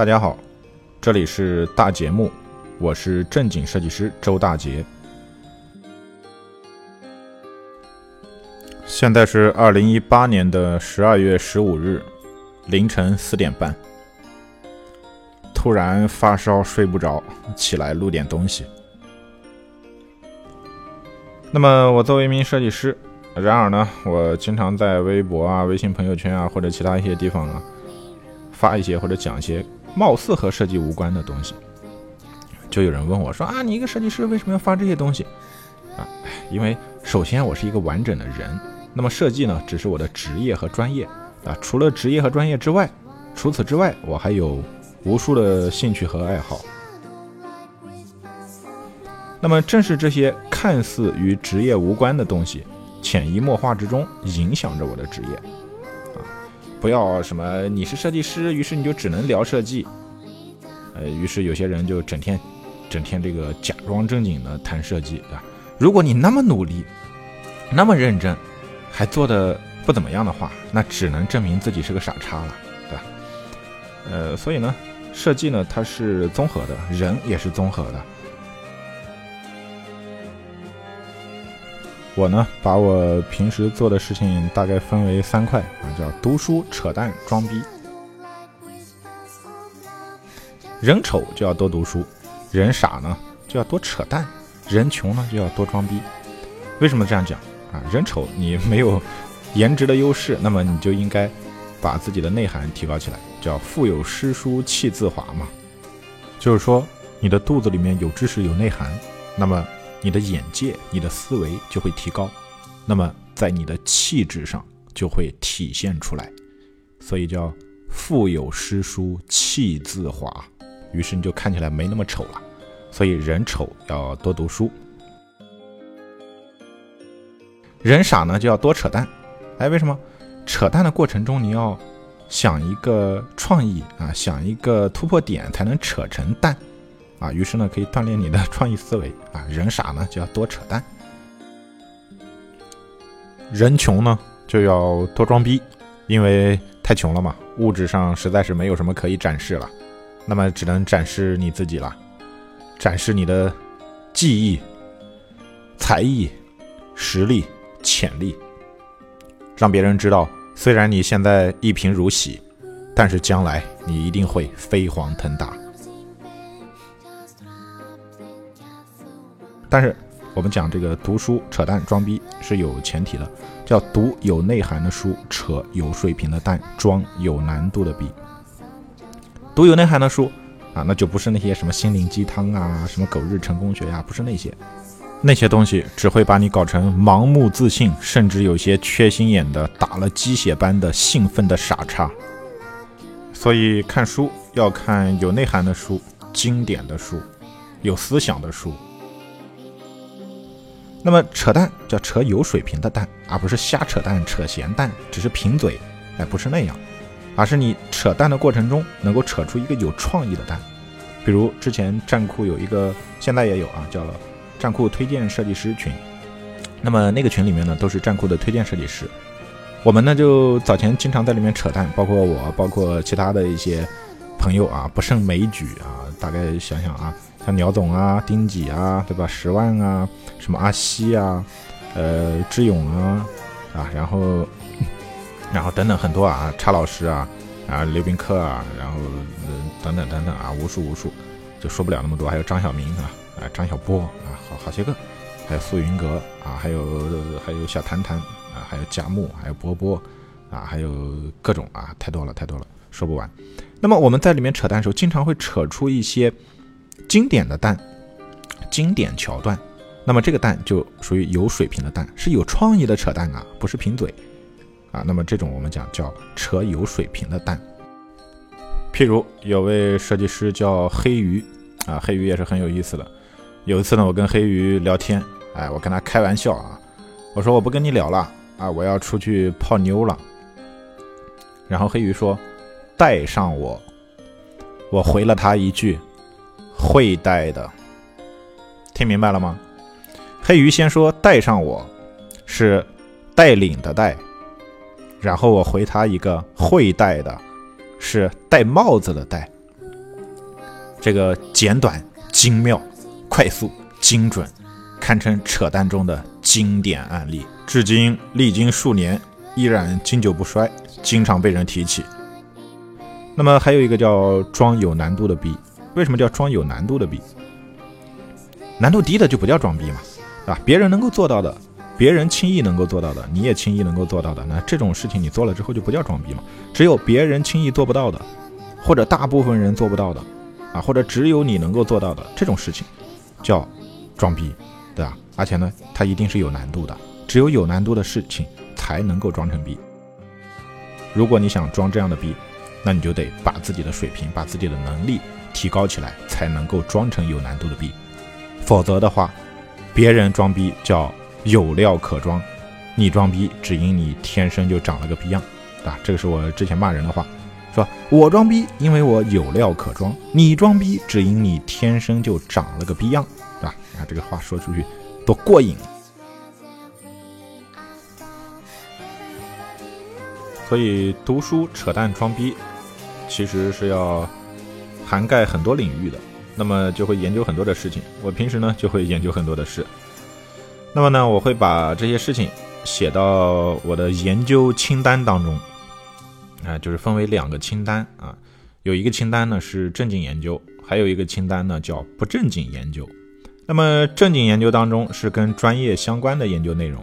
大家好，这里是大节目，我是正经设计师周大杰。现在是二零一八年的十二月十五日凌晨四点半，突然发烧睡不着，起来录点东西。那么我作为一名设计师，然而呢，我经常在微博啊、微信朋友圈啊或者其他一些地方啊发一些或者讲一些貌似和设计无关的东西。就有人问我说啊，你一个设计师为什么要发这些东西啊？因为首先我是一个完整的人，那么设计呢只是我的职业和专业啊。除了职业和专业之外，除此之外我还有无数的兴趣和爱好。那么正是这些看似与职业无关的东西，潜移默化之中影响着我的职业。不要什么你是设计师，于是你就只能聊设计。呃，于是有些人就整天，整天这个假装正经的谈设计，对吧？如果你那么努力，那么认真，还做的不怎么样的话，那只能证明自己是个傻叉了，对吧？呃，所以呢，设计呢它是综合的，人也是综合的。我呢，把我平时做的事情大概分为三块啊，叫读书、扯淡、装逼。人丑就要多读书，人傻呢就要多扯淡，人穷呢就要多装逼。为什么这样讲啊？人丑你没有颜值的优势，那么你就应该把自己的内涵提高起来，叫腹有诗书气自华嘛。就是说，你的肚子里面有知识有内涵，那么。你的眼界、你的思维就会提高，那么在你的气质上就会体现出来，所以叫腹有诗书气自华，于是你就看起来没那么丑了。所以人丑要多读书，人傻呢就要多扯淡。哎，为什么？扯淡的过程中你要想一个创意啊，想一个突破点，才能扯成淡。啊，于是呢，可以锻炼你的创意思维啊。人傻呢，就要多扯淡；人穷呢，就要多装逼，因为太穷了嘛，物质上实在是没有什么可以展示了，那么只能展示你自己了，展示你的技艺、才艺、实力、潜力，让别人知道，虽然你现在一贫如洗，但是将来你一定会飞黄腾达。但是我们讲这个读书扯淡装逼是有前提的，叫读有内涵的书，扯有水平的淡，装有难度的逼。读有内涵的书啊，那就不是那些什么心灵鸡汤啊，什么狗日成功学呀，不是那些，那些东西只会把你搞成盲目自信，甚至有些缺心眼的打了鸡血般的兴奋的傻叉。所以看书要看有内涵的书，经典的书，有思想的书。那么扯淡叫扯有水平的淡，而不是瞎扯淡、扯闲淡，只是贫嘴，哎，不是那样，而是你扯淡的过程中能够扯出一个有创意的淡。比如之前站酷有一个，现在也有啊，叫站酷推荐设计师群。那么那个群里面呢，都是站酷的推荐设计师。我们呢就早前经常在里面扯淡，包括我，包括其他的一些朋友啊，不胜枚举啊。大概想想啊。鸟总啊、丁几啊，对吧？十万啊，什么阿西啊，呃，志勇啊，啊，然后，然后等等很多啊，叉老师啊，啊，刘宾客啊，然后等等等等啊，无数无数，就说不了那么多。还有张小明啊，啊，张小波啊，好好些个，还有苏云阁啊，还有还有小谈谈啊，还有贾木，还有波波啊，还有各种啊，太多了太多了，说不完。那么我们在里面扯淡的时候，经常会扯出一些。经典的蛋，经典桥段，那么这个蛋就属于有水平的蛋，是有创意的扯淡啊，不是贫嘴啊。那么这种我们讲叫扯有水平的蛋。譬如有位设计师叫黑鱼啊，黑鱼也是很有意思的。有一次呢，我跟黑鱼聊天，哎，我跟他开玩笑啊，我说我不跟你聊了啊，我要出去泡妞了。然后黑鱼说带上我，我回了他一句。会带的，听明白了吗？黑鱼先说带上我，是带领的带，然后我回他一个会带的，是戴帽子的戴。这个简短、精妙、快速、精准，堪称扯淡中的经典案例，至今历经数年依然经久不衰，经常被人提起。那么还有一个叫装有难度的逼，为什么叫装有难度的逼？难度低的就不叫装逼嘛，啊，别人能够做到的，别人轻易能够做到的，你也轻易能够做到的，那这种事情你做了之后就不叫装逼嘛。只有别人轻易做不到的，或者大部分人做不到的。啊，或者只有你能够做到的这种事情，叫装逼，对吧？而且呢，它一定是有难度的，只有有难度的事情才能够装成逼。如果你想装这样的逼，那你就得把自己的水平、把自己的能力提高起来，才能够装成有难度的逼。否则的话，别人装逼叫有料可装，你装逼只因你天生就长了个逼样，啊，这个是我之前骂人的话。说？我装逼，因为我有料可装；你装逼，只因你天生就长了个逼样，对吧？你看这个话说出去多过瘾。所以读书扯淡装逼，其实是要涵盖很多领域的，那么就会研究很多的事情。我平时呢就会研究很多的事，那么呢我会把这些事情写到我的研究清单当中。啊，就是分为两个清单啊，有一个清单呢是正经研究，还有一个清单呢叫不正经研究。那么正经研究当中是跟专业相关的研究内容，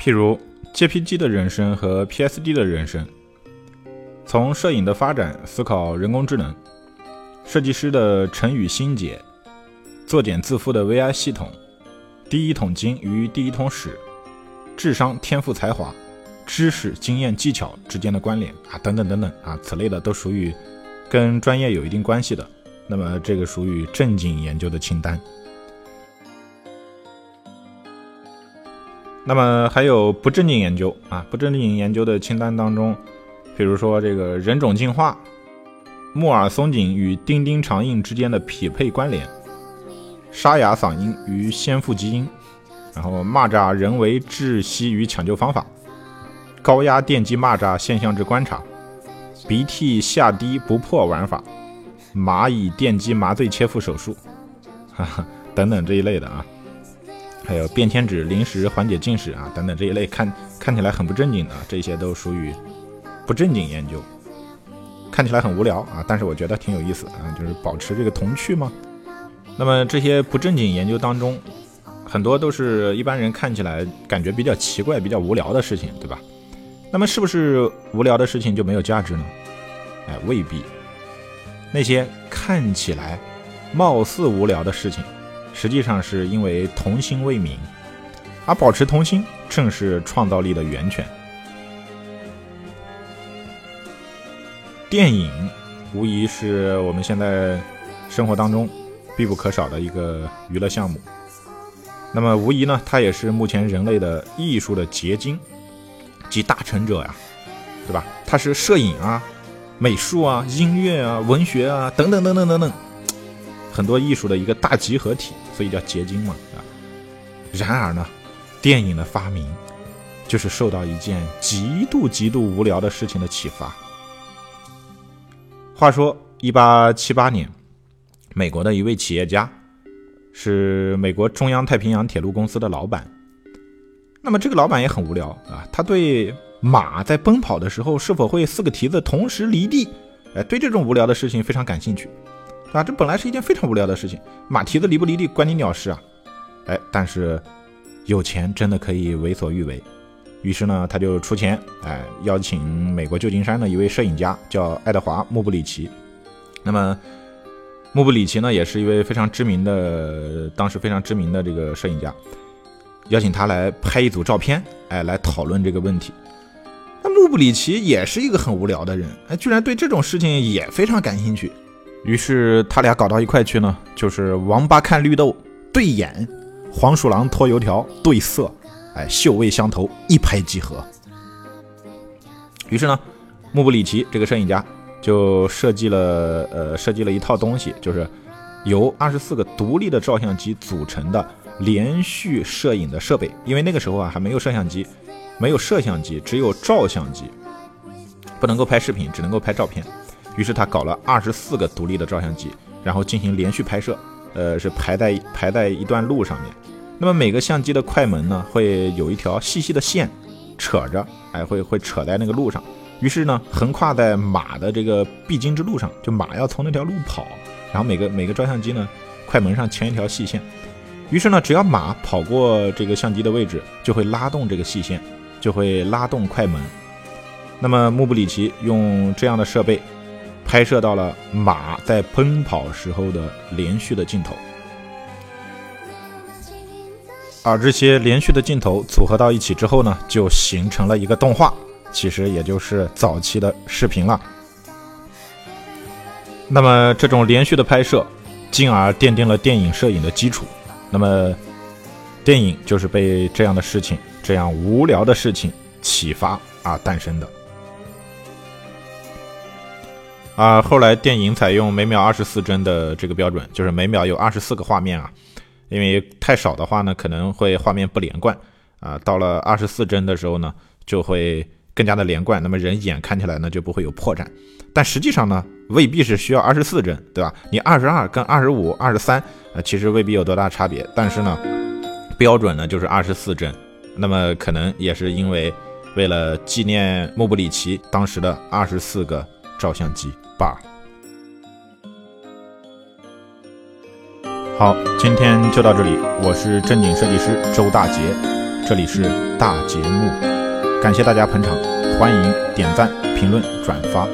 譬如 JPG 的人生和 PSD 的人生，从摄影的发展思考人工智能，设计师的成语心结，作茧自缚的 VI 系统，第一桶金与第一桶屎，智商天赋才华。知识、经验、技巧之间的关联啊，等等等等啊，此类的都属于跟专业有一定关系的。那么这个属于正经研究的清单。那么还有不正经研究啊，不正经研究的清单当中，比如说这个人种进化、木耳松紧与丁丁长印之间的匹配关联、沙哑嗓音与先父基因，然后蚂蚱人为窒息与抢救方法。高压电击蚂蚱现象之观察，鼻涕下滴不破玩法，蚂蚁电击麻醉切腹手术，哈哈，等等这一类的啊，还有便签纸临时缓解近视啊，等等这一类看看起来很不正经的，这些都属于不正经研究，看起来很无聊啊，但是我觉得挺有意思啊，就是保持这个童趣嘛。那么这些不正经研究当中，很多都是一般人看起来感觉比较奇怪、比较无聊的事情，对吧？那么是不是无聊的事情就没有价值呢？哎，未必。那些看起来貌似无聊的事情，实际上是因为童心未泯，而保持童心正是创造力的源泉。电影无疑是我们现在生活当中必不可少的一个娱乐项目。那么无疑呢，它也是目前人类的艺术的结晶。集大成者呀，对吧？它是摄影啊、美术啊、音乐啊、文学啊等等等等等等，很多艺术的一个大集合体，所以叫结晶嘛，啊。然而呢，电影的发明就是受到一件极度极度无聊的事情的启发。话说，一八七八年，美国的一位企业家是美国中央太平洋铁路公司的老板。那么这个老板也很无聊啊，他对马在奔跑的时候是否会四个蹄子同时离地，哎，对这种无聊的事情非常感兴趣，啊，这本来是一件非常无聊的事情，马蹄子离不离地关你鸟事啊，哎，但是有钱真的可以为所欲为，于是呢，他就出钱，哎，邀请美国旧金山的一位摄影家叫爱德华·穆布里奇，那么穆布里奇呢，也是一位非常知名的，当时非常知名的这个摄影家。邀请他来拍一组照片，哎，来讨论这个问题。那穆布里奇也是一个很无聊的人，哎，居然对这种事情也非常感兴趣。于是他俩搞到一块去呢，就是王八看绿豆对眼，黄鼠狼拖油条对色，哎，嗅味相投，一拍即合。于是呢，穆布里奇这个摄影家就设计了，呃，设计了一套东西，就是由二十四个独立的照相机组成的。连续摄影的设备，因为那个时候啊还没有摄像机，没有摄像机，只有照相机，不能够拍视频，只能够拍照片。于是他搞了二十四个独立的照相机，然后进行连续拍摄，呃，是排在排在一段路上面。那么每个相机的快门呢，会有一条细细的线扯着，哎，会会扯在那个路上。于是呢，横跨在马的这个必经之路上，就马要从那条路跑，然后每个每个照相机呢，快门上牵一条细线。于是呢，只要马跑过这个相机的位置，就会拉动这个细线，就会拉动快门。那么穆布里奇用这样的设备，拍摄到了马在奔跑时候的连续的镜头。而这些连续的镜头组合到一起之后呢，就形成了一个动画。其实也就是早期的视频了。那么这种连续的拍摄，进而奠定了电影摄影的基础。那么电影就是被这样的事情、这样无聊的事情启发而诞生的。啊，后来电影采用每秒二十四帧的这个标准，就是每秒有二十四个画面啊。因为太少的话呢，可能会画面不连贯啊。到了二十四帧的时候呢，就会。更加的连贯，那么人眼看起来呢就不会有破绽，但实际上呢未必是需要二十四帧，对吧？你二十二跟二十五、二十三，呃，其实未必有多大差别，但是呢，标准呢就是二十四帧，那么可能也是因为为了纪念莫布里奇当时的二十四个照相机罢。好，今天就到这里，我是正经设计师周大杰，这里是大节目。感谢大家捧场，欢迎点赞、评论、转发。